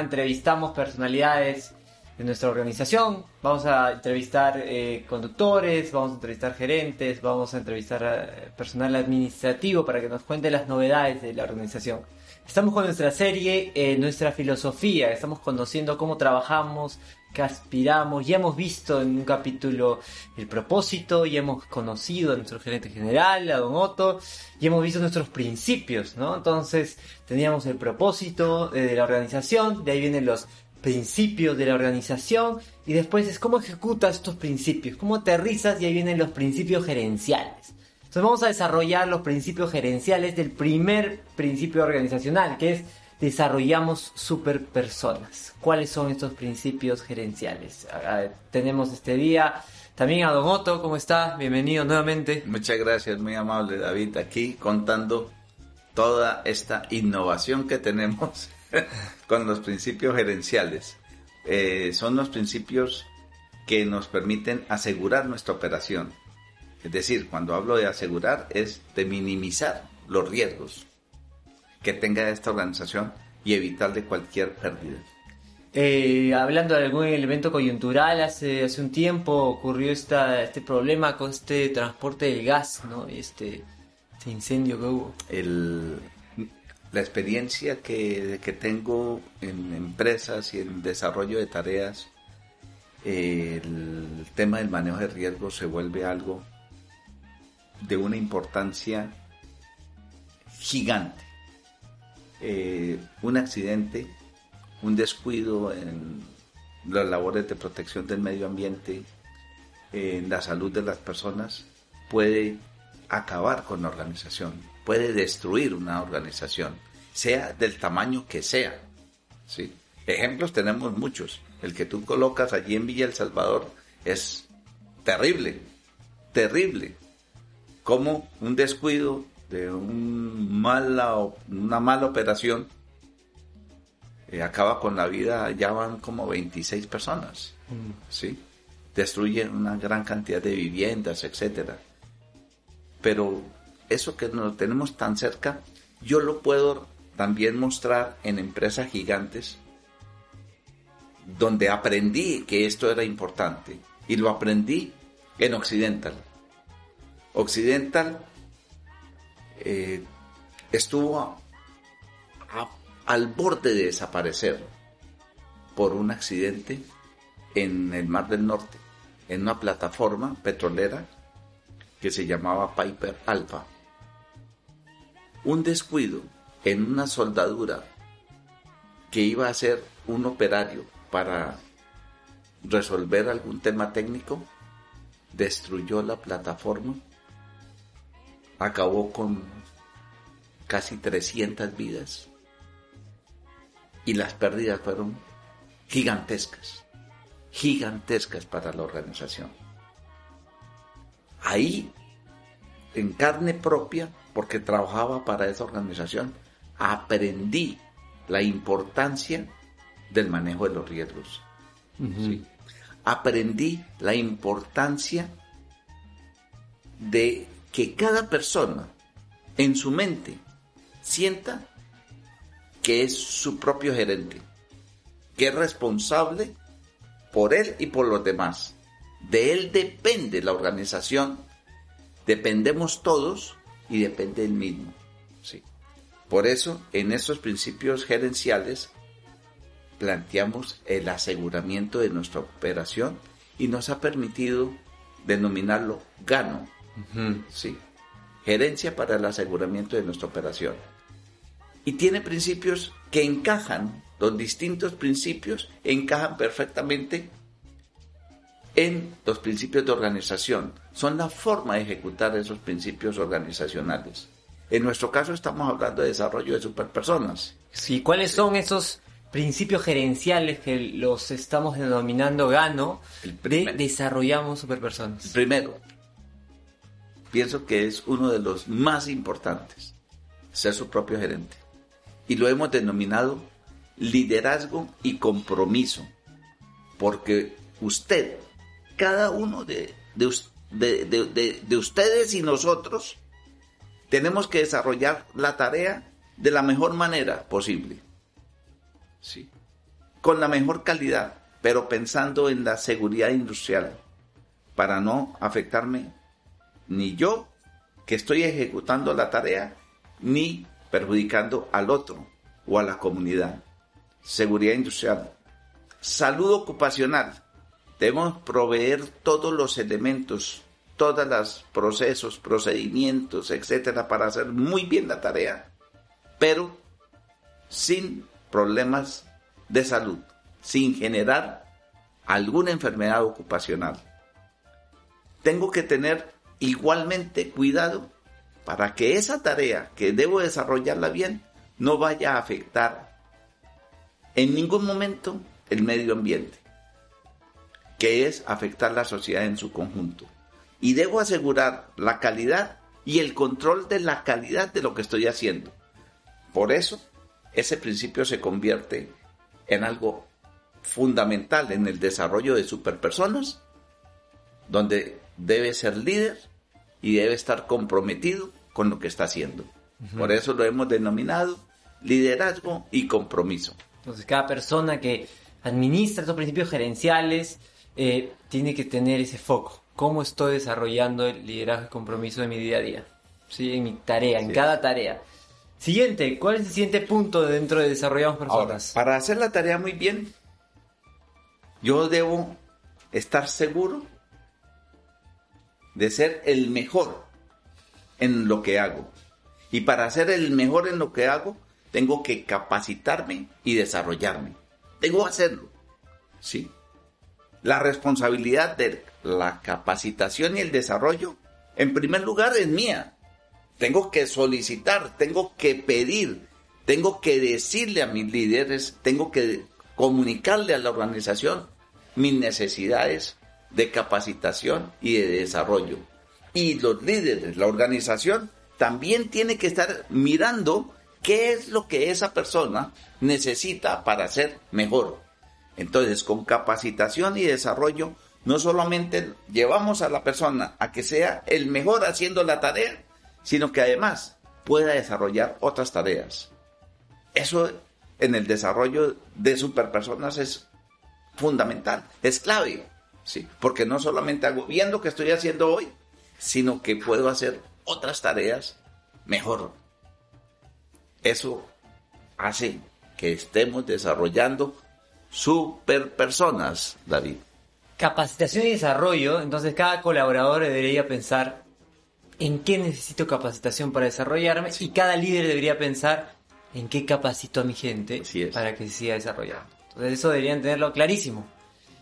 entrevistamos personalidades de nuestra organización. Vamos a entrevistar eh, conductores, vamos a entrevistar gerentes, vamos a entrevistar a personal administrativo para que nos cuente las novedades de la organización. Estamos con nuestra serie, eh, nuestra filosofía, estamos conociendo cómo trabajamos, qué aspiramos, ya hemos visto en un capítulo el propósito, ya hemos conocido a nuestro gerente general, a Don Otto, y hemos visto nuestros principios, ¿no? Entonces teníamos el propósito eh, de la organización, de ahí vienen los principios de la organización, y después es cómo ejecutas estos principios, cómo aterrizas, y ahí vienen los principios gerenciales. Entonces vamos a desarrollar los principios gerenciales del primer principio organizacional, que es desarrollamos superpersonas. ¿Cuáles son estos principios gerenciales? tenemos este día también a Don Otto, ¿cómo está? Bienvenido nuevamente. Muchas gracias, muy amable David, aquí contando toda esta innovación que tenemos con los principios gerenciales. Eh, son los principios que nos permiten asegurar nuestra operación es decir, cuando hablo de asegurar es de minimizar los riesgos que tenga esta organización y evitar de cualquier pérdida. Eh, hablando de algún elemento coyuntural, hace, hace un tiempo ocurrió esta, este problema con este transporte del gas, ¿no? Este, este incendio que hubo. El, la experiencia que, que, tengo en empresas y en desarrollo de tareas, el tema del manejo de riesgos se vuelve algo de una importancia gigante. Eh, un accidente, un descuido en las labores de protección del medio ambiente, en la salud de las personas, puede acabar con la organización, puede destruir una organización, sea del tamaño que sea. ¿sí? Ejemplos tenemos muchos. El que tú colocas allí en Villa El Salvador es terrible, terrible como un descuido de un mala, una mala operación eh, acaba con la vida, ya van como 26 personas, mm. ¿sí? Destruyen una gran cantidad de viviendas, etcétera. Pero eso que nos tenemos tan cerca, yo lo puedo también mostrar en empresas gigantes donde aprendí que esto era importante y lo aprendí en Occidental. Occidental eh, estuvo al borde de desaparecer por un accidente en el Mar del Norte, en una plataforma petrolera que se llamaba Piper Alpha. Un descuido en una soldadura que iba a ser un operario para resolver algún tema técnico, destruyó la plataforma acabó con casi 300 vidas y las pérdidas fueron gigantescas, gigantescas para la organización. Ahí, en carne propia, porque trabajaba para esa organización, aprendí la importancia del manejo de los riesgos. Aprendí la importancia de que cada persona en su mente sienta que es su propio gerente, que es responsable por él y por los demás. De él depende la organización, dependemos todos y depende él mismo. Sí. Por eso, en estos principios gerenciales, planteamos el aseguramiento de nuestra operación y nos ha permitido denominarlo gano Sí. Gerencia para el aseguramiento de nuestra operación. Y tiene principios que encajan, los distintos principios encajan perfectamente en los principios de organización. Son la forma de ejecutar esos principios organizacionales. En nuestro caso estamos hablando de desarrollo de superpersonas. Sí, ¿cuáles son esos principios gerenciales que los estamos denominando GANO de desarrollamos superpersonas? Primero, pienso que es uno de los más importantes, ser su propio gerente. Y lo hemos denominado liderazgo y compromiso, porque usted, cada uno de, de, ustedes y nosotros, tenemos que desarrollar la tarea de la mejor manera posible. ¿sí? Con la mejor calidad, pero pensando en la seguridad industrial, para no afectarme ni yo que estoy ejecutando la tarea, ni perjudicando al otro o a la comunidad. Seguridad industrial. Salud ocupacional. Debemos proveer todos los elementos, todos los procesos, procedimientos, etcétera, para hacer muy bien la tarea, pero sin problemas de salud, sin generar alguna enfermedad ocupacional. Tengo que tener igualmente cuidado para que esa tarea que debo desarrollarla bien no vaya a afectar en ningún momento el medio ambiente, que es afectar la sociedad en su conjunto. Y debo asegurar la calidad y el control de la calidad de lo que estoy haciendo. Por eso, ese principio se convierte en algo fundamental en el desarrollo de superpersonas, donde debe ser líder y debe estar comprometido con lo que está haciendo. Por eso lo hemos denominado liderazgo y compromiso. Entonces, cada persona que administra estos principios gerenciales eh, tiene que tener ese foco. ¿Cómo estoy desarrollando el liderazgo y compromiso de mi día a día? ¿Sí? En mi tarea, en cada tarea. Siguiente, ¿cuál es el siguiente punto dentro de desarrollamos personas? para hacer la tarea muy bien, yo debo estar seguro de ser el mejor en lo que hago. Y para ser el mejor en lo que hago, tengo que capacitarme y desarrollarme. Tengo que hacerlo. ¿Sí? La responsabilidad de la capacitación y el desarrollo, en primer lugar, es mía. Tengo que solicitar, tengo que pedir, tengo que decirle a mis líderes, tengo que comunicarle a la organización mis necesidades de capacitación y de desarrollo. Y los líderes, la organización, también tiene que estar mirando qué es lo que esa persona necesita para ser mejor. Entonces, con capacitación y desarrollo, no solamente llevamos a la persona a que sea el mejor haciendo la tarea, sino que además pueda desarrollar otras tareas. Eso en el desarrollo de superpersonas es fundamental, es clave. ¿Sí? Porque no solamente hago bien lo que estoy haciendo hoy, sino que puedo hacer otras tareas mejor. Eso hace que estemos desarrollando super personas, David. Capacitación y desarrollo, entonces cada colaborador debería pensar en qué necesito capacitación para desarrollarme y cada líder debería pensar en qué capacito a mi gente para que se siga desarrollando. Entonces eso deberían tenerlo clarísimo.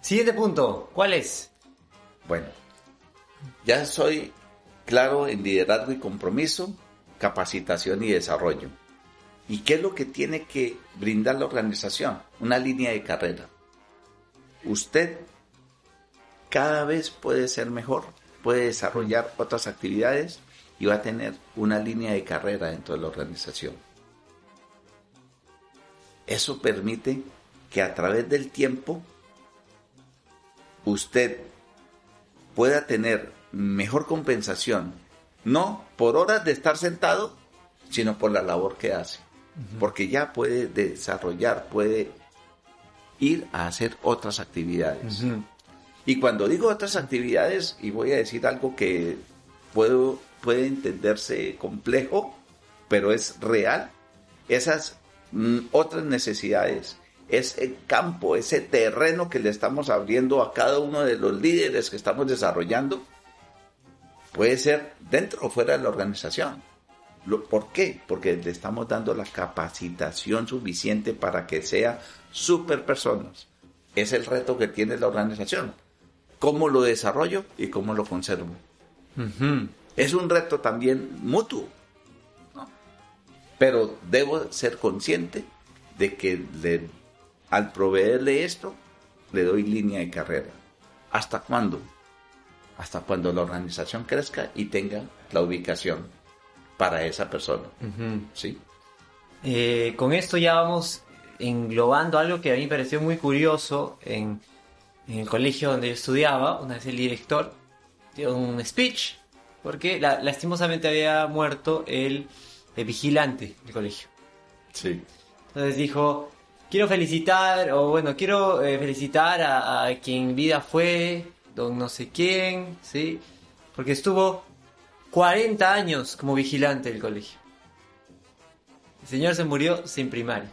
Siguiente punto, ¿cuál es? Bueno, ya soy claro en liderazgo y compromiso, capacitación y desarrollo. ¿Y qué es lo que tiene que brindar la organización? Una línea de carrera. Usted cada vez puede ser mejor, puede desarrollar otras actividades y va a tener una línea de carrera dentro de la organización. Eso permite que a través del tiempo usted pueda tener mejor compensación, no por horas de estar sentado, sino por la labor que hace. Porque ya puede desarrollar, puede ir a hacer otras actividades. Y cuando digo otras actividades, y voy a decir algo que puedo, puede entenderse complejo, pero es real, esas mm, otras necesidades ese campo, ese terreno que le estamos abriendo a cada uno de los líderes que estamos desarrollando, puede ser dentro o fuera de la organización. ¿Por qué? Porque le estamos dando la capacitación suficiente para que sea super personas. Es el reto que tiene la organización. ¿Cómo lo desarrollo y cómo lo conservo? Es un reto también mutuo. Pero debo ser consciente de que le al proveerle esto, le doy línea de carrera. ¿Hasta cuándo? Hasta cuando la organización crezca y tenga la ubicación para esa persona. ¿Sí? Eh, con esto ya vamos englobando algo que a mí me pareció muy curioso en, el colegio donde yo estudiaba. Una vez el director dio un speech porque lastimosamente había muerto el, el vigilante del colegio. Sí. Entonces dijo, quiero felicitar, o bueno, quiero eh, felicitar a, a quien vida fue, don no sé quién, ¿sí? Porque estuvo 40 años como vigilante del colegio. El señor se murió sin primaria,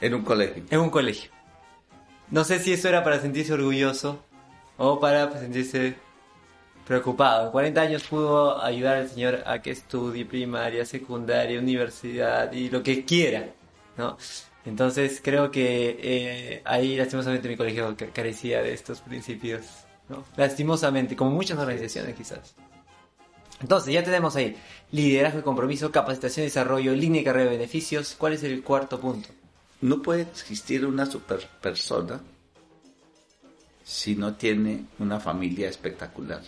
En un colegio. en un colegio. No sé si eso era para sentirse orgulloso o para sentirse preocupado. En 40 años pudo ayudar al señor a que estudie primaria, secundaria, universidad y lo que quiera, ¿no? Entonces creo que eh, ahí lastimosamente mi colegio ca- carecía de estos principios, ¿no? Lastimosamente, como muchas organizaciones quizás. Entonces ya tenemos ahí liderazgo y compromiso, capacitación y desarrollo, línea y carrera de beneficios. ¿Cuál es el cuarto punto? No puede existir una super persona si no tiene una familia espectacular.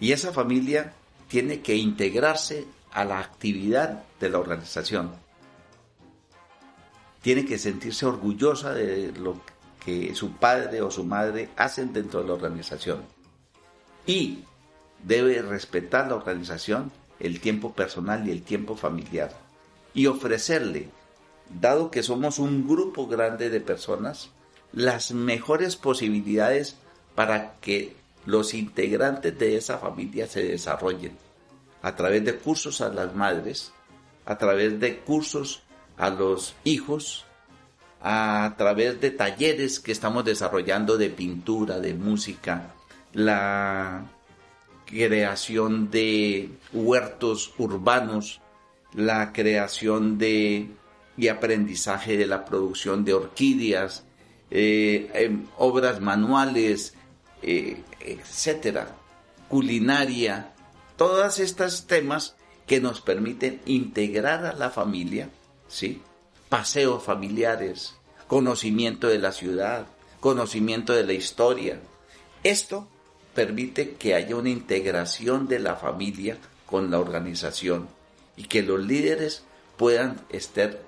Y esa familia tiene que integrarse a la actividad de la organización. Tiene que sentirse orgullosa de lo que su padre o su madre hacen dentro de la organización. Y debe respetar la organización, el tiempo personal y el tiempo familiar. Y ofrecerle dado que somos un grupo grande de personas, las mejores posibilidades para que los integrantes de esa familia se desarrollen a través de cursos a las madres, a través de cursos a los hijos, a través de talleres que estamos desarrollando de pintura, de música, la creación de huertos urbanos, la creación de y aprendizaje de la producción de orquídeas, eh, em, obras manuales, eh, etcétera, culinaria, todos estos temas que nos permiten integrar a la familia, ¿sí? Paseos familiares, conocimiento de la ciudad, conocimiento de la historia. Esto permite que haya una integración de la familia con la organización y que los líderes puedan estar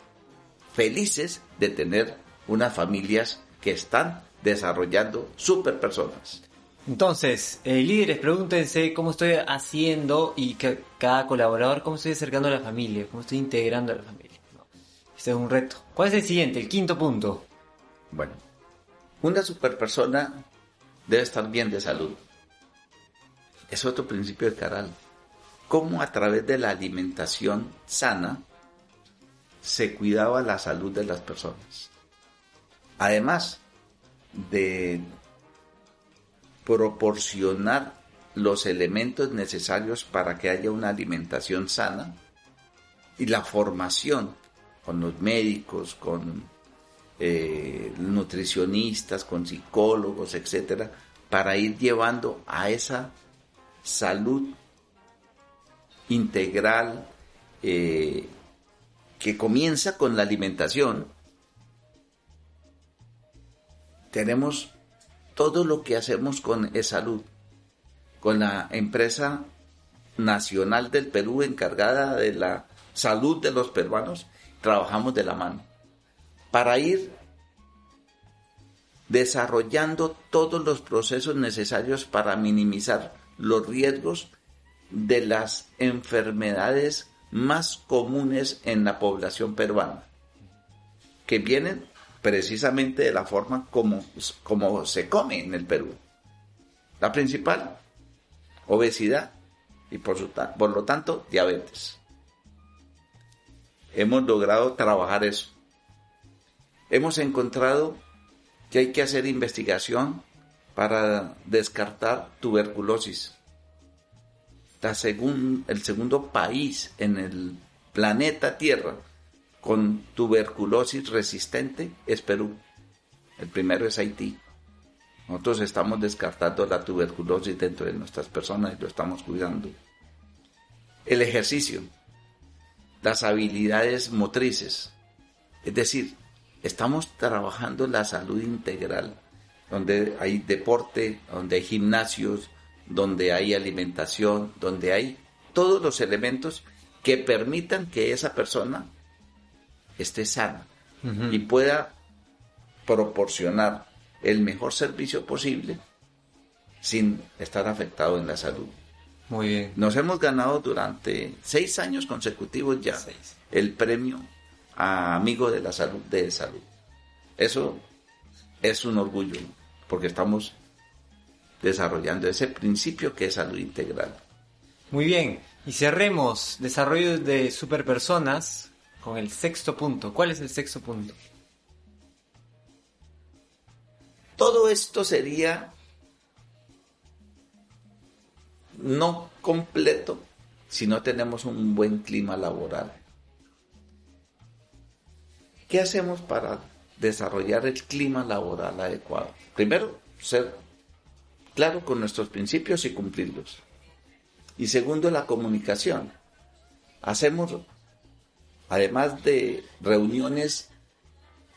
felices de tener unas familias que están desarrollando super personas. Entonces, eh, líderes, pregúntense cómo estoy haciendo y que cada colaborador, cómo estoy acercando a la familia, cómo estoy integrando a la familia. Este es un reto. ¿Cuál es el siguiente? El quinto punto. Bueno, una super persona debe estar bien de salud. Es otro principio de Caral. Cómo a través de la alimentación sana se cuidaba la salud de las personas. Además de proporcionar los elementos necesarios para que haya una alimentación sana y la formación con los médicos, con eh, nutricionistas, con psicólogos, etcétera, para ir llevando a esa salud integral eh, que comienza con la alimentación. Tenemos todo lo que hacemos con e-salud, con la empresa nacional del Perú encargada de la salud de los peruanos, trabajamos de la mano para ir desarrollando todos los procesos necesarios para minimizar los riesgos de las enfermedades más comunes en la población peruana, que vienen precisamente de la forma como, como se come en el Perú. La principal, obesidad y por, su, por lo tanto diabetes. Hemos logrado trabajar eso. Hemos encontrado que hay que hacer investigación para descartar tuberculosis. El segundo país en el planeta Tierra con tuberculosis resistente es Perú. El primero es Haití. Nosotros estamos descartando la tuberculosis dentro de nuestras personas y lo estamos cuidando. El ejercicio, las habilidades motrices, es decir, estamos trabajando la salud integral, donde hay deporte, donde hay gimnasios, donde hay alimentación, donde hay todos los elementos que permitan que esa persona esté sana uh -huh. y pueda proporcionar el mejor servicio posible sin estar afectado en la salud. Muy bien. Nos hemos ganado durante seis años consecutivos ya Seis. el premio a amigo de la salud de salud. Eso es un orgullo, porque estamos desarrollando ese principio que es salud integral. Muy bien, y cerremos desarrollo de superpersonas con el sexto punto. ¿Cuál es el sexto punto? Todo esto sería no completo si no tenemos un buen clima laboral. ¿Qué hacemos para desarrollar el clima laboral adecuado? Primero, ser claro con nuestros principios y cumplirlos. Y segundo, la comunicación. Hacemos, además de reuniones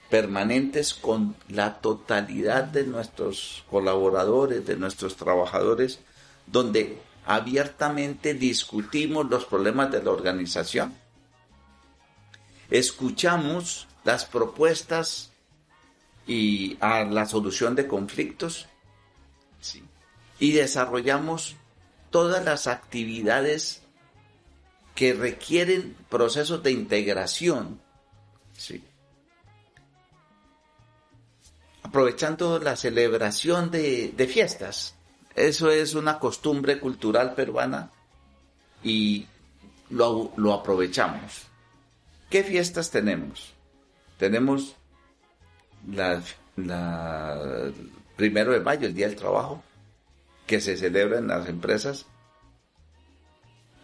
permanentes con la totalidad de nuestros colaboradores, de nuestros trabajadores, donde abiertamente discutimos los problemas de la organización. Escuchamos las propuestas y a la solución de conflictos y desarrollamos todas las actividades que requieren procesos de integración. Sí. Aprovechando la celebración de, de fiestas. Eso es una costumbre cultural peruana y lo, lo aprovechamos. ¿Qué fiestas tenemos? Tenemos la, primero de mayo, el Día del Trabajo, que se celebra en las empresas.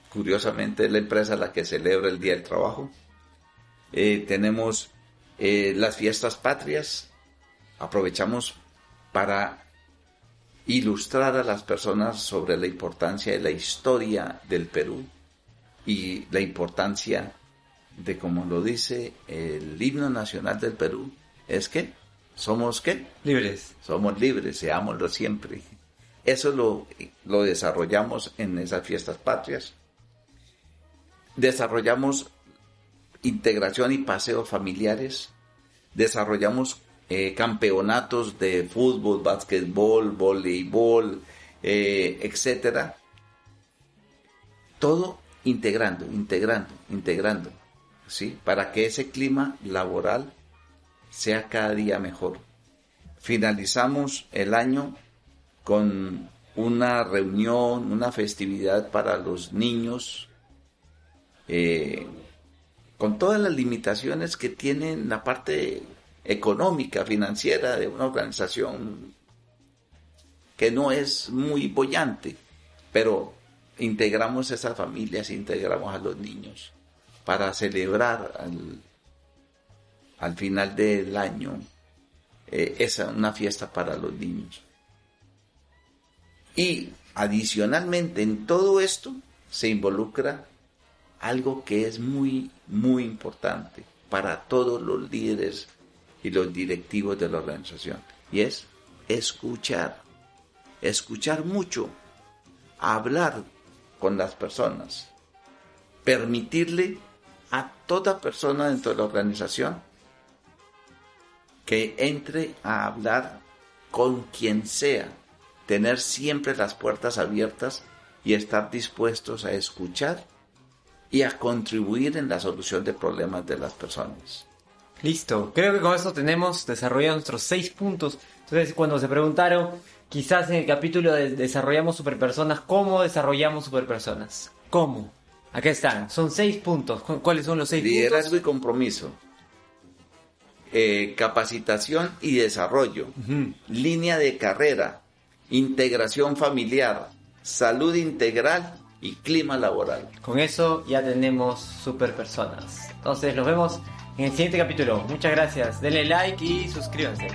Curiosamente es la empresa la que celebra el Día del Trabajo. Eh, tenemos eh, las fiestas patrias. Aprovechamos para ilustrar a las personas sobre la importancia de la historia del Perú y la importancia de, como lo dice el himno nacional del Perú, es que somos qué? Libres. Somos libres, seámoslo siempre. Eso lo, lo desarrollamos en esas fiestas patrias. Desarrollamos integración y paseos familiares. Desarrollamos eh, campeonatos de fútbol, básquetbol, voleibol, eh, etcétera. Todo integrando, integrando, integrando, ¿sí? Para que ese clima laboral sea cada día mejor. Finalizamos el año con una reunión, una festividad para los niños, eh, con todas las limitaciones que tienen la parte económica, financiera de una organización que no es muy bollante, pero integramos esas familias, integramos a los niños para celebrar al, al final del año eh, esa una fiesta para los niños. Y adicionalmente en todo esto se involucra algo que es muy, muy importante para todos los líderes y los directivos de la organización. Y es escuchar. Escuchar mucho. Hablar con las personas. Permitirle a toda persona dentro de la organización que entre a hablar con quien sea tener siempre las puertas abiertas y estar dispuestos a escuchar y a contribuir en la solución de problemas de las personas. Listo, creo que con esto tenemos desarrollado nuestros seis puntos. Entonces, cuando se preguntaron, quizás en el capítulo de Desarrollamos Superpersonas, ¿cómo desarrollamos superpersonas? ¿Cómo? Aquí están, son seis puntos. ¿Cuáles son los seis puntos? Liderazgo y compromiso. Eh, capacitación y desarrollo. Línea de carrera integración familiar, salud integral y clima laboral. Con eso ya tenemos super personas. Entonces, nos vemos en el siguiente capítulo. Muchas gracias. Denle like y suscríbanse.